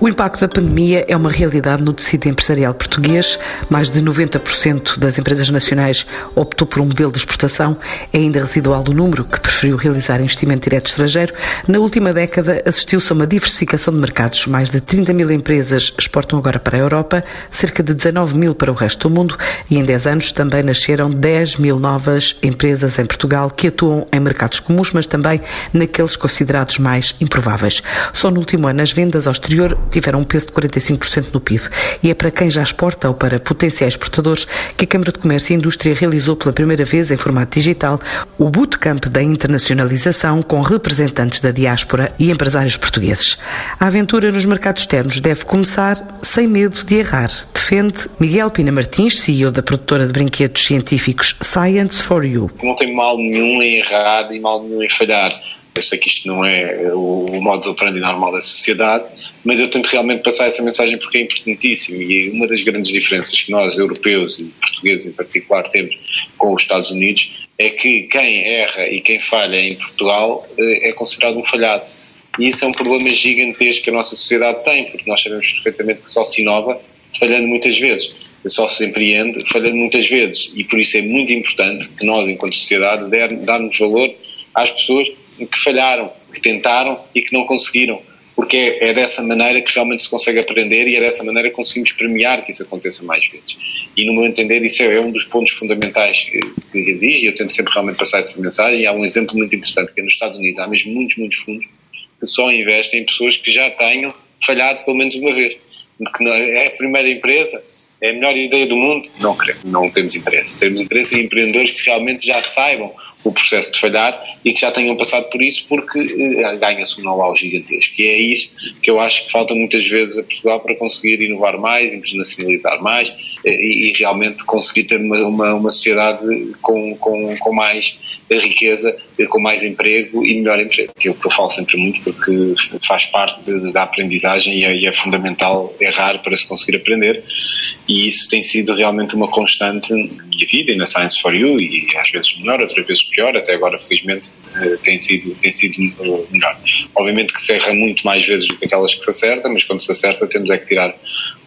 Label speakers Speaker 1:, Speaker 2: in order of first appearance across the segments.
Speaker 1: O impacto da pandemia é uma realidade no tecido empresarial português. Mais de 90% das empresas nacionais optou por um modelo de exportação. É ainda residual do número que preferiu realizar investimento direto estrangeiro. Na última década assistiu-se a uma diversificação de mercados. Mais de 30 mil empresas exportam agora para a Europa, cerca de 19 mil para o resto do mundo e em 10 anos também nasceram 10 mil novas empresas em Portugal que atuam em mercados comuns, mas também naqueles considerados mais improváveis. Só no último ano as vendas ao exterior tiveram um peso de 45% no PIB. E é para quem já exporta ou para potenciais exportadores que a Câmara de Comércio e Indústria realizou pela primeira vez em formato digital o Bootcamp da Internacionalização com representantes da diáspora e empresários portugueses. A aventura nos mercados externos deve começar sem medo de errar, defende Miguel Pina Martins, CEO da produtora de brinquedos científicos Science for You.
Speaker 2: Não tem mal nenhum em errar e mal nenhum em falhar eu sei que isto não é o, o modo operandi normal da sociedade, mas eu tento realmente passar essa mensagem porque é importantíssimo. E uma das grandes diferenças que nós, europeus e portugueses em particular, temos com os Estados Unidos é que quem erra e quem falha em Portugal eh, é considerado um falhado. E isso é um problema gigantesco que a nossa sociedade tem, porque nós sabemos perfeitamente que só se inova falhando muitas vezes. Só se empreende falhando muitas vezes. E por isso é muito importante que nós, enquanto sociedade, darmos valor às pessoas que falharam, que tentaram e que não conseguiram. Porque é, é, dessa maneira que realmente se consegue aprender e é dessa maneira que conseguimos premiar que isso aconteça mais vezes. E, no meu entender, isso é, é um dos pontos fundamentais que, exige, e eu tento sempre realmente passar essa mensagem. E há um exemplo muito interessante, que é nos Estados Unidos há mesmo muitos, muitos fundos que só investem em pessoas que já tenham falhado pelo menos uma vez. Porque é a primeira empresa, é a melhor ideia do mundo? Não queremos, não temos interesse. Temos interesse em empreendedores que realmente já saibam o processo de falhar e que já tenham passado por isso porque eh, ganha-se um know-how gigantesco. E é isso que eu acho que falta muitas vezes a Portugal para conseguir inovar mais, internacionalizar mais eh, e, e realmente conseguir ter uma, uma, uma sociedade com, com, com mais riqueza, eh, com mais emprego e melhor emprego, que é o que eu falo sempre muito porque faz parte de, da aprendizagem e é, e é fundamental errar para se conseguir aprender. E isso tem sido realmente uma constante na minha vida e na Science for You e às vezes melhor, outras vezes pior, até agora felizmente eh, tem sido, tem sido melhor. Obviamente que se erra muito mais vezes do que aquelas que se acerta, mas quando se acerta temos é que tirar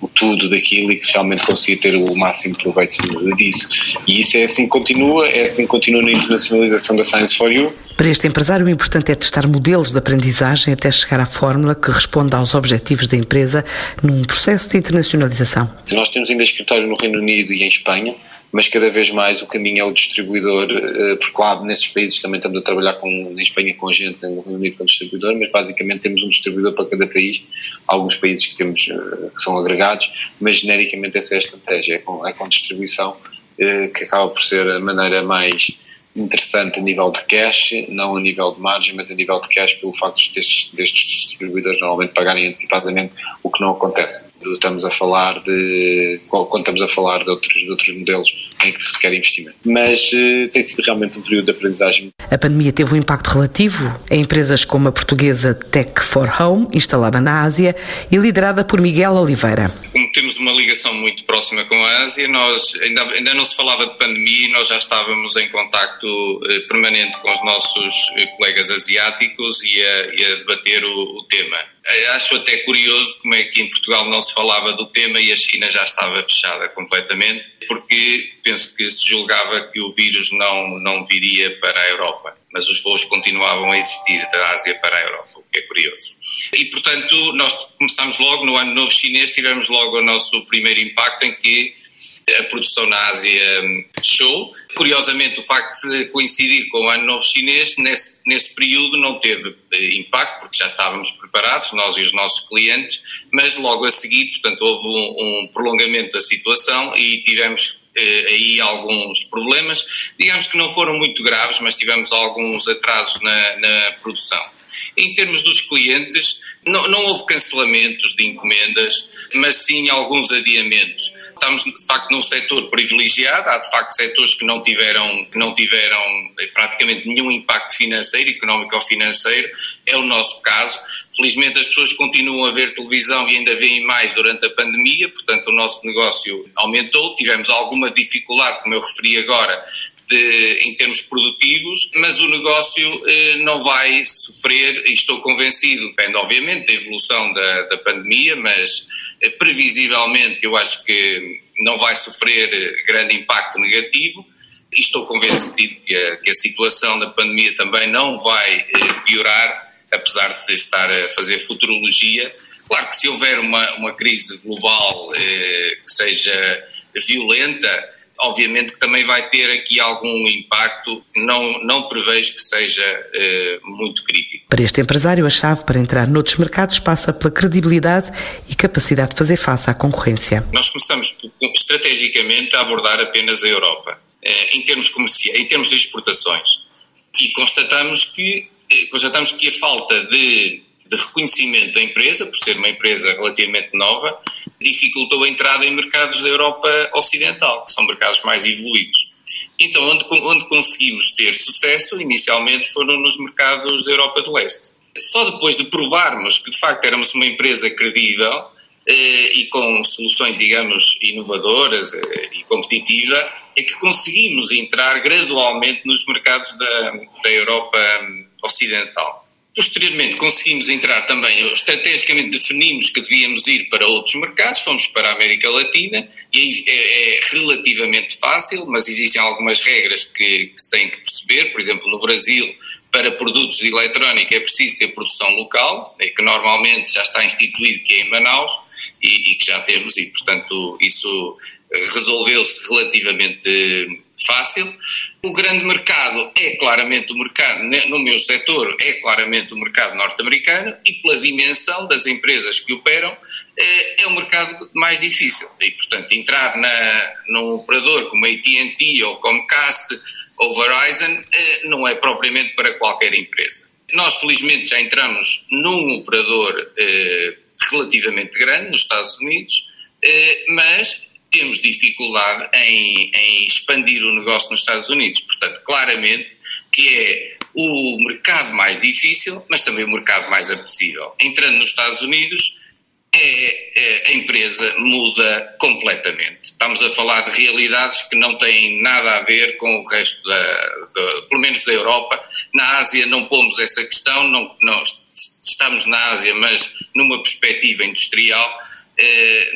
Speaker 2: o tudo daquilo e que realmente consiga ter o máximo proveito disso. E isso é assim que continua, é assim que continua na internacionalização da Science for You.
Speaker 1: Para este empresário, o importante é testar modelos de aprendizagem até chegar à fórmula que responda aos objetivos da empresa num processo de internacionalização.
Speaker 2: Nós temos ainda escritório no Reino Unido e em Espanha mas cada vez mais o caminho é o distribuidor, eh, porque lá nesses países também estamos a trabalhar com, em Espanha com gente, no Reino Unido com distribuidor, mas basicamente temos um distribuidor para cada país, alguns países que temos eh, que são agregados, mas genericamente essa é a estratégia, é com, é com distribuição eh, que acaba por ser a maneira mais interessante a nível de cash, não a nível de margem, mas a nível de cash pelo facto destes, destes distribuidores normalmente pagarem antecipadamente, o que não acontece. Estamos a falar de, quando estamos a falar de outros, de outros modelos em que requer investimento. Mas uh, tem sido realmente um período de aprendizagem.
Speaker 1: A pandemia teve um impacto relativo em empresas como a portuguesa Tech for Home, instalada na Ásia e liderada por Miguel Oliveira.
Speaker 3: Como temos uma ligação muito próxima com a Ásia, nós ainda, ainda não se falava de pandemia e nós já estávamos em contacto eh, permanente com os nossos eh, colegas asiáticos e a, e a debater o, o tema. Eh, acho até curioso como é que em Portugal não se falava do tema e a China já estava fechada completamente, porque penso que se julgava que o vírus não, não viria para a Europa, mas os voos continuavam a existir da Ásia para a Europa, o que é curioso. E, portanto, nós começamos logo no Ano Novo Chinês, tivemos logo o nosso primeiro impacto em que a produção na Ásia fechou. Curiosamente, o facto de coincidir com o Ano Novo Chinês, nesse, nesse período não teve eh, impacto, porque já estávamos preparados, nós e os nossos clientes, mas logo a seguir, portanto, houve um, um prolongamento da situação e tivemos eh, aí alguns problemas. Digamos que não foram muito graves, mas tivemos alguns atrasos na, na produção. Em termos dos clientes, não, não houve cancelamentos de encomendas, mas sim alguns adiamentos. Estamos, de facto, num setor privilegiado, há de facto setores que não tiveram, que não tiveram eh, praticamente nenhum impacto financeiro, económico ou financeiro, é o nosso caso. Felizmente as pessoas continuam a ver televisão e ainda veem mais durante a pandemia, portanto o nosso negócio aumentou, tivemos alguma dificuldade, como eu referi agora, de, em termos produtivos, mas o negócio eh, não vai sofrer, e estou convencido, depende obviamente da evolução da, da pandemia, mas eh, previsivelmente eu acho que não vai sofrer eh, grande impacto negativo. E estou convencido que a, que a situação da pandemia também não vai eh, piorar, apesar de estar a fazer futurologia. Claro que se houver uma, uma crise global eh, que seja violenta, obviamente que também vai ter aqui algum impacto, não, não prevejo que seja eh, muito crítico.
Speaker 1: Para este empresário, a chave para entrar noutros mercados passa pela credibilidade e capacidade de fazer face à concorrência.
Speaker 3: Nós começamos estrategicamente a abordar apenas a Europa, eh, em termos comerciais, em termos de exportações, e constatamos que, eh, constatamos que a falta de de reconhecimento da empresa, por ser uma empresa relativamente nova, dificultou a entrada em mercados da Europa Ocidental, que são mercados mais evoluídos. Então, onde, onde conseguimos ter sucesso, inicialmente, foram nos mercados da Europa do Leste. Só depois de provarmos que, de facto, éramos uma empresa credível eh, e com soluções, digamos, inovadoras eh, e competitiva, é que conseguimos entrar gradualmente nos mercados da, da Europa Ocidental. Posteriormente conseguimos entrar também, estrategicamente definimos que devíamos ir para outros mercados, fomos para a América Latina e é, é relativamente fácil, mas existem algumas regras que, que, se têm que perceber, por exemplo no Brasil para produtos de eletrónica é preciso ter produção local, é que normalmente já está instituído que é em Manaus e, e que já temos e portanto isso resolveu-se relativamente fácil. O grande mercado é claramente o mercado, no meu setor, é claramente o mercado norte-americano e pela dimensão das empresas que operam, é, é o mercado mais difícil. E, portanto, entrar na, num operador como AT&T ou Comcast ou Verizon é, não é propriamente para qualquer empresa. Nós, felizmente, já entramos num operador é, relativamente grande nos Estados Unidos, mas temos dificuldade em, em expandir o negócio nos Estados Unidos. Portanto, claramente que é o mercado mais difícil, mas também o mercado mais apetecível. Entrando nos Estados Unidos, é, é, a empresa muda completamente. Estamos a falar de realidades que não têm nada a ver com o resto da, da pelo menos da Europa. Na Ásia não pomos essa questão, não, não estamos na Ásia, mas numa perspectiva industrial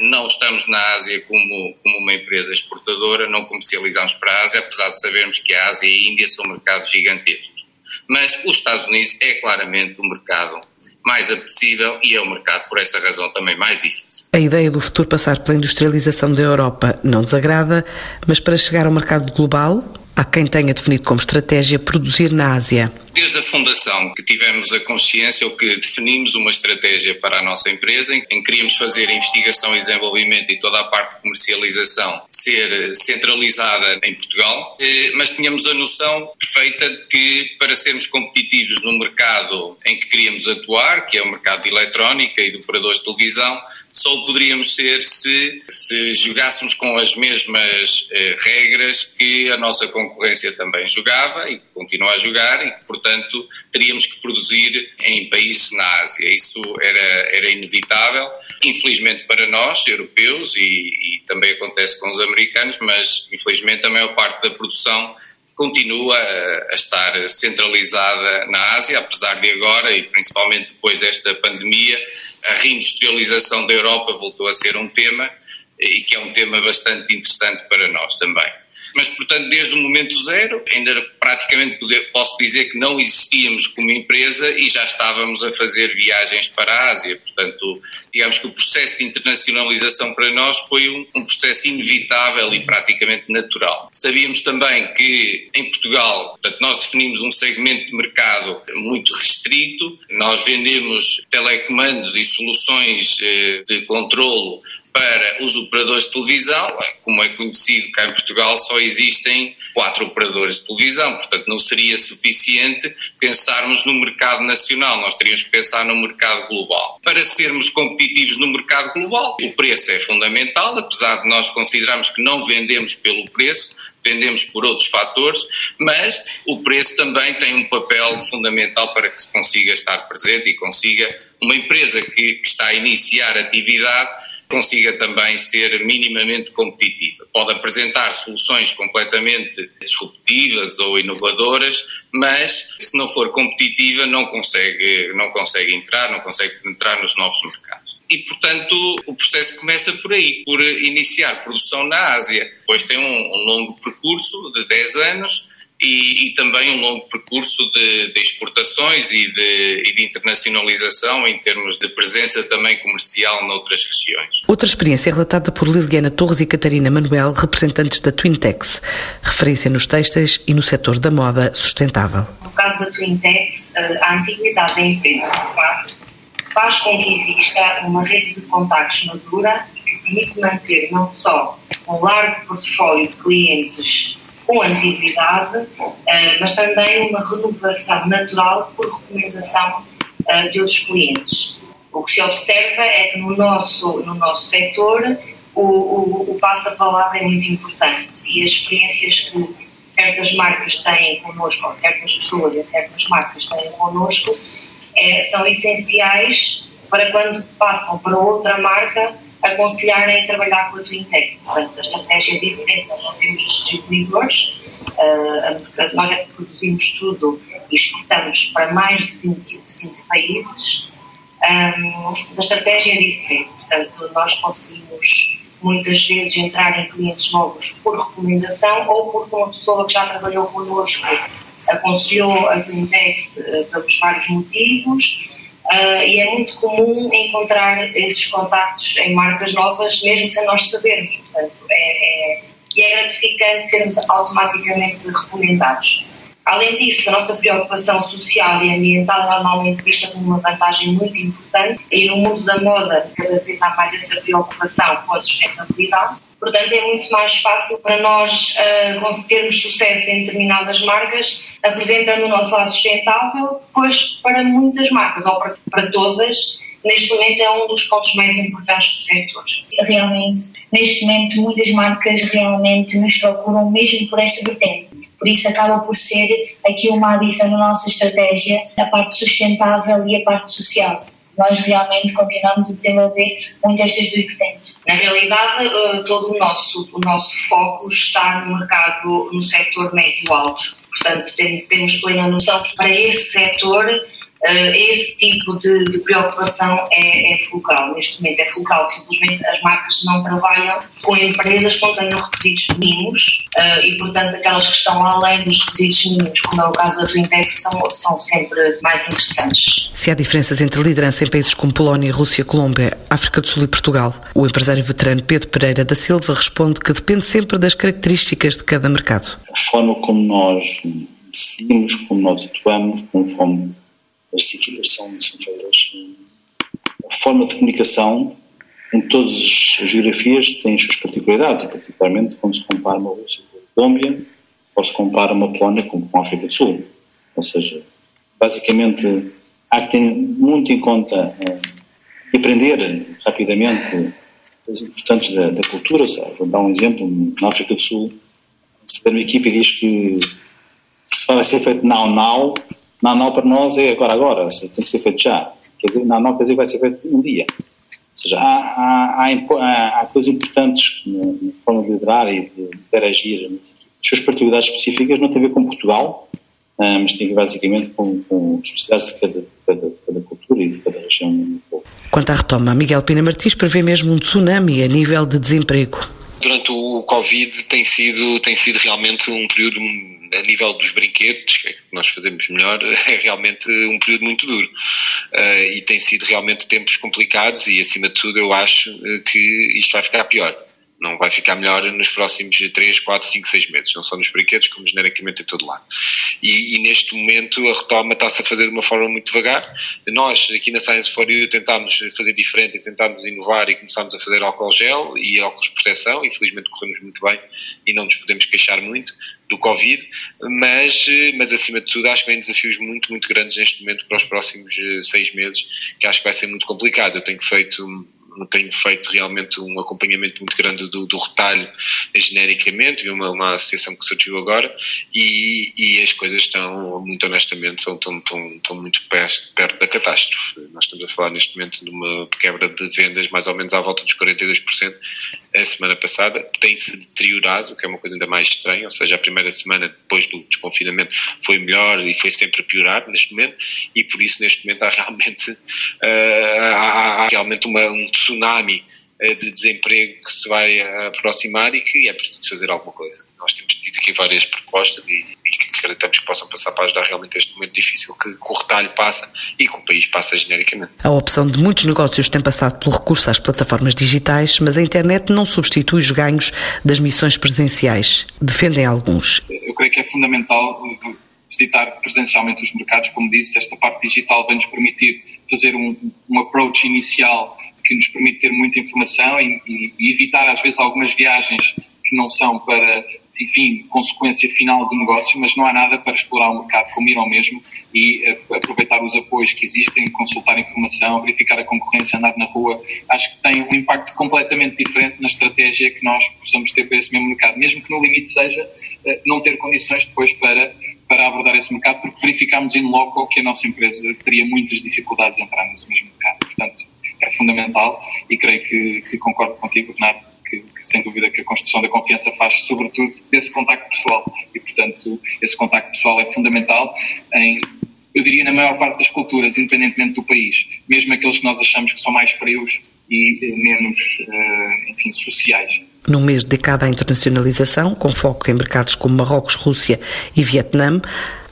Speaker 3: não estamos na Ásia como, como uma empresa exportadora, não comercializamos para a Ásia, apesar de sabermos que a Ásia e a Índia são mercados gigantescos. Mas os Estados Unidos é claramente o mercado mais apetecível e é o mercado, por essa razão, também mais difícil.
Speaker 1: A ideia do futuro passar pela industrialização da Europa não desagrada, mas para chegar ao mercado global, há quem tenha definido como estratégia produzir na Ásia.
Speaker 3: Desde a fundação que tivemos a consciência ou que definimos uma estratégia para a nossa empresa em que queríamos fazer investigação e desenvolvimento e toda a parte de comercialização ser centralizada em Portugal, eh, mas tínhamos a noção perfeita de que para sermos competitivos no mercado em que queríamos atuar, que é o mercado de eletrónica e de operadores de televisão, só o poderíamos ser se, se jogássemos com as mesmas eh, regras que a nossa concorrência também jogava e que continua a jogar e que, portanto, teríamos que produzir em países na Ásia. Isso era, era inevitável, infelizmente para nós, europeus, e, e também acontece com os americanos, mas infelizmente a maior parte da produção continua a, estar centralizada na Ásia, apesar de agora, e principalmente depois desta pandemia, a reindustrialização da Europa voltou a ser um tema e que é um tema bastante interessante para nós também. Mas, portanto, desde o momento zero, ainda praticamente posso dizer que não existíamos como empresa e já estávamos a fazer viagens para a Ásia. Portanto, digamos que o processo de internacionalização para nós foi um, um processo inevitável e praticamente natural. Sabíamos também que em Portugal, portanto, nós definimos um segmento de mercado muito restrito, nós vendemos telecomandos e soluções eh, de controlo para os operadores de televisão, como é conhecido cá em Portugal, só existem quatro operadores de televisão, portanto não seria suficiente pensarmos no mercado nacional, nós teríamos que pensar no mercado global. Para sermos competitivos no mercado global, o preço é fundamental, apesar de nós considerarmos que não vendemos pelo preço, vendemos por outros fatores, mas o preço também tem um papel fundamental para que se consiga estar presente e consiga uma empresa que, que está a iniciar atividade consiga também ser minimamente competitiva. Pode apresentar soluções completamente disruptivas ou inovadoras, mas se não for competitiva não consegue, não consegue entrar, não consegue entrar nos novos mercados. E, portanto, o processo começa por aí, por iniciar produção na Ásia. Depois tem um, um longo percurso de 10 anos, e, e, também um longo percurso de, de exportações e de, e de, internacionalização em termos de presença também comercial noutras regiões.
Speaker 1: Outra experiência é relatada por Liliana Torres e Catarina Manuel, representantes da Twintex, referência nos textos e no setor da moda sustentável.
Speaker 4: No caso da Twintex, a antiguidade da empresa, de facto, faz com que exista uma rede de contactos madura que permite manter não só um largo portfólio de clientes com antiguidade, eh, mas também uma renovação natural por recomendação eh, de outros clientes. O que se observa é que no nosso, no nosso setor o, o, o passo-palavra é muito importante e as experiências que certas marcas têm connosco, ou certas pessoas e certas marcas têm connosco, é, são essenciais para quando passam para outra marca aconselharem trabalhar com a Twintech. Portanto, a estratégia é diferente. Nós não temos distribuidores, uh, nós é que produzimos tudo e exportamos para mais de 20, de 20 países. Um, a estratégia é diferente. Portanto, nós conseguimos muitas vezes entrar em clientes novos por recomendação ou porque uma pessoa que já trabalhou connosco aconselhou a Twintex uh, pelos vários motivos Uh, e é muito comum encontrar esses contactos em marcas novas, mesmo sem nós sabermos. Portanto, é, é, e é gratificante sermos automaticamente recomendados. Além disso, a nossa preocupação social e ambiental é normalmente vista como uma vantagem muito importante e no mundo da moda cada vez há mais essa preocupação com a sustentabilidade Portanto, é muito mais fácil para nós uh, sucesso em determinadas marcas, apresentando o nosso lado sustentável, pois para muitas marcas, ou para, para todas, neste momento é um dos pontos mais importantes do setor.
Speaker 5: Realmente, neste momento, muitas marcas realmente nos procuram mesmo por esta vertente. Por isso acaba por ser aqui uma adição na nossa estratégia, a parte sustentável e a parte social nós realmente continuamos a desenvolver muitas destas duas vertentes.
Speaker 4: Na realidade, eh, todo o nosso, o nosso foco está no mercado, no setor médio-alto. Portanto, temos plena noção que para esse setor esse tipo de, de preocupação é, é, fulcral, neste momento é fulcral, simplesmente as marcas não trabalham com empresas que tenham requisitos mínimos uh, e, portanto, aquelas que estão além dos requisitos mínimos, como é o caso da Twintex, são, são sempre mais interessantes.
Speaker 1: Se há diferenças entre liderança em países como Polónia, Rússia, Colômbia, África do Sul e Portugal, o empresário veterano Pedro Pereira da Silva responde que depende sempre das características de cada mercado.
Speaker 6: A forma como nós decidimos, como nós atuamos, conforme equipas são, são feitas. A forma de comunicação em todas as geografias tem as suas particularidades, particularmente quando se compara uma Rússia com a Colômbia ou se compara uma Polónia com, a África do Sul. Ou seja, basicamente há que ter muito em conta eh, e aprender rapidamente coisas importantes da, da cultura. Sabe? Vou dar um exemplo, na África do Sul, se tiver uma equipe e diz que se vai ser feito now now, não, para nós é agora, agora, seja, tem que ser feito já. Quer dizer, não, não quer dizer que vai ser feito um dia. Ou seja, há, há, há, há coisas importantes na, na, forma de liderar e de interagir. As suas particularidades específicas não têm a ver com Portugal, ah, mas tem a ver basicamente com, com especialidades de cada, cada, cada cultura e de cada região.
Speaker 1: Quanto à retoma, Miguel Pina Martins prevê mesmo um tsunami a nível de desemprego.
Speaker 2: Durante o Covid tem sido, tem sido realmente um período a nível dos brinquedos, que é que nós fazemos melhor, é realmente um período muito duro. Uh, e tem sido realmente tempos complicados e, acima de tudo, eu acho eh, que isto vai ficar pior não vai ficar melhor nos próximos 3, 4, 5, 6 meses, não só nos brinquedos, como genericamente em todo lado. E, e neste momento a retoma está-se a fazer de uma forma muito devagar. Nós, aqui na Science for You, tentámos fazer diferente tentámos inovar e começámos a fazer álcool gel e óculos de proteção, infelizmente corremos muito bem e não nos podemos queixar muito do Covid, mas, mas acima de tudo acho que vem desafios muito, muito grandes neste momento para os próximos eh, seis meses, que acho que vai ser muito complicado. Eu tenho feito tenho feito realmente um acompanhamento muito grande do, do retalho genericamente, vi uma, uma associação que surgiu agora e, e as coisas estão, muito honestamente, são, estão, estão, estão muito perto, perto da catástrofe. Nós estamos a falar neste momento de uma quebra de vendas mais ou menos à volta dos 42% a semana passada, tem-se deteriorado, o que é uma coisa ainda mais estranha, ou seja, a primeira semana depois do desconfinamento foi melhor e foi sempre a piorar neste momento e por isso neste momento há realmente, uh, há, realmente uma, um tsunami eh, de desemprego que se vai aproximar e que é preciso fazer alguma coisa. Nós temos tido aqui várias propostas e, e que acreditamos que possam passar para ajudar realmente este momento difícil que, que o retalho passa e que o país passa genericamente.
Speaker 1: A opção de muitos negócios tem passado pelo recurso às plataformas digitais, mas a internet não substitui os ganhos das missões presenciais. Defendem alguns.
Speaker 7: Eu creio que é fundamental visitar presencialmente os mercados, como disse, esta parte digital vai nos permitir fazer um, um approach inicial que nos permite ter muita informação e, e, e evitar às vezes algumas viagens que não são para enfim, consequência final do negócio, mas não há nada para explorar o mercado como ir ao mesmo e uh, aproveitar os apoios que existem, consultar informação, verificar a concorrência, andar na rua. Acho que tem um impacto completamente diferente na estratégia que nós possamos ter para esse mesmo mercado, mesmo que no limite seja uh, não ter condições depois para, para abordar esse mercado, porque verificámos in loco que a nossa empresa teria muitas dificuldades em entrar nesse mesmo mercado. Portanto, é fundamental e creio que, que concordo contigo, Bernardo, que, que, sem dúvida que a construção da confiança faz sobretudo desse contacto pessoal e, portanto, esse contacto pessoal é fundamental em eu diria na maior parte das culturas, independentemente do país, mesmo aqueles que nós achamos que são mais frios e eh, menos, eh, enfim, sociais.
Speaker 1: Num mês dedicado à internacionalização, com foco em mercados como Marrocos, Rússia e Vietnã,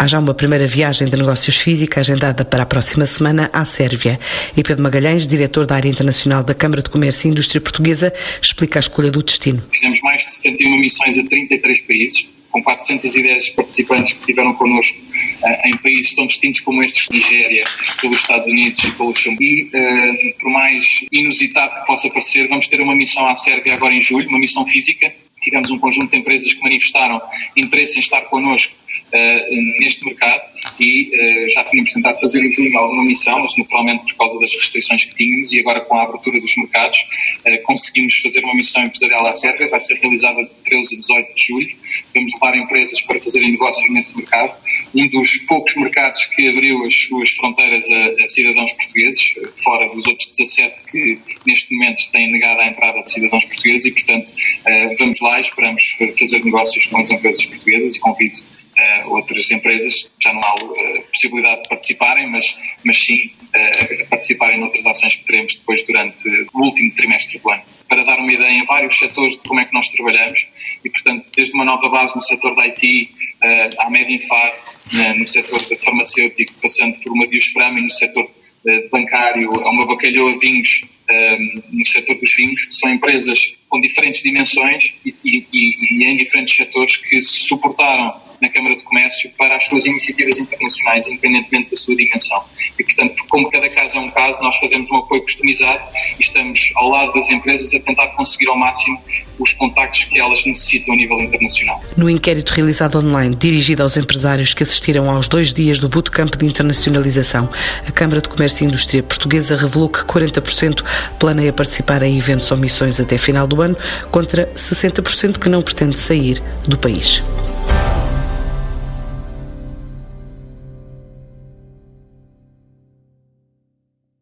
Speaker 1: Há já uma primeira viagem de negócios física agendada para a próxima semana à Sérvia. E Pedro Magalhães, diretor da área internacional da Câmara de Comércio e Indústria Portuguesa, explica a escolha do destino.
Speaker 7: Fizemos mais de 71 missões a 33 países, com 410 participantes que estiveram connosco uh, em países tão distintos como estes, Nigéria, pelos Estados Unidos e pelo Luxemburgo. E, uh, por mais inusitado que possa parecer, vamos ter uma missão à Sérvia agora em julho, uma missão física. Tivemos um conjunto de empresas que manifestaram interesse em estar connosco uh, neste mercado e uh, já tínhamos tentado fazer junho alguma missão, mas naturalmente por causa das restrições que tínhamos e agora com a abertura dos mercados uh, conseguimos fazer uma missão empresarial à Sérvia, vai ser realizada de 13 a 18 de julho. Vamos levar empresas para fazerem negócios nesse mercado. Um dos poucos mercados que abriu as suas fronteiras a, a cidadãos portugueses, fora dos outros 17 que neste momento têm negado a entrada de cidadãos portugueses e, portanto, vamos lá e esperamos fazer negócios com as empresas portuguesas e convido uh, outras empresas já não há uh, possibilidade de participarem, mas, mas sim uh, participarem noutras ações que teremos depois durante o último trimestre do ano. Para dar uma ideia em vários setores de como é que nós trabalhamos e, portanto, desde uma nova base no setor da IT, uh, à Medinfar, no setor farmacêutico, passando por uma Biosframe no setor bancário, a uma Bacalhau a Vinhos, no setor dos vinhos, são empresas com diferentes dimensões e, e, e, em diferentes setores que se suportaram na Câmara de Comércio para as suas iniciativas internacionais, independentemente da sua dimensão. E, portanto, como cada caso é um caso, nós fazemos um apoio customizado e estamos ao lado das empresas a tentar conseguir ao máximo os contactos que elas necessitam a nível internacional.
Speaker 1: No inquérito realizado online, dirigido aos empresários que assistiram aos dois dias do Bootcamp de Internacionalização, a Câmara de Comércio e Indústria Portuguesa revelou que 40% planeia participar em eventos ou missões até final do ano, contra 60% que não pretende sair do país.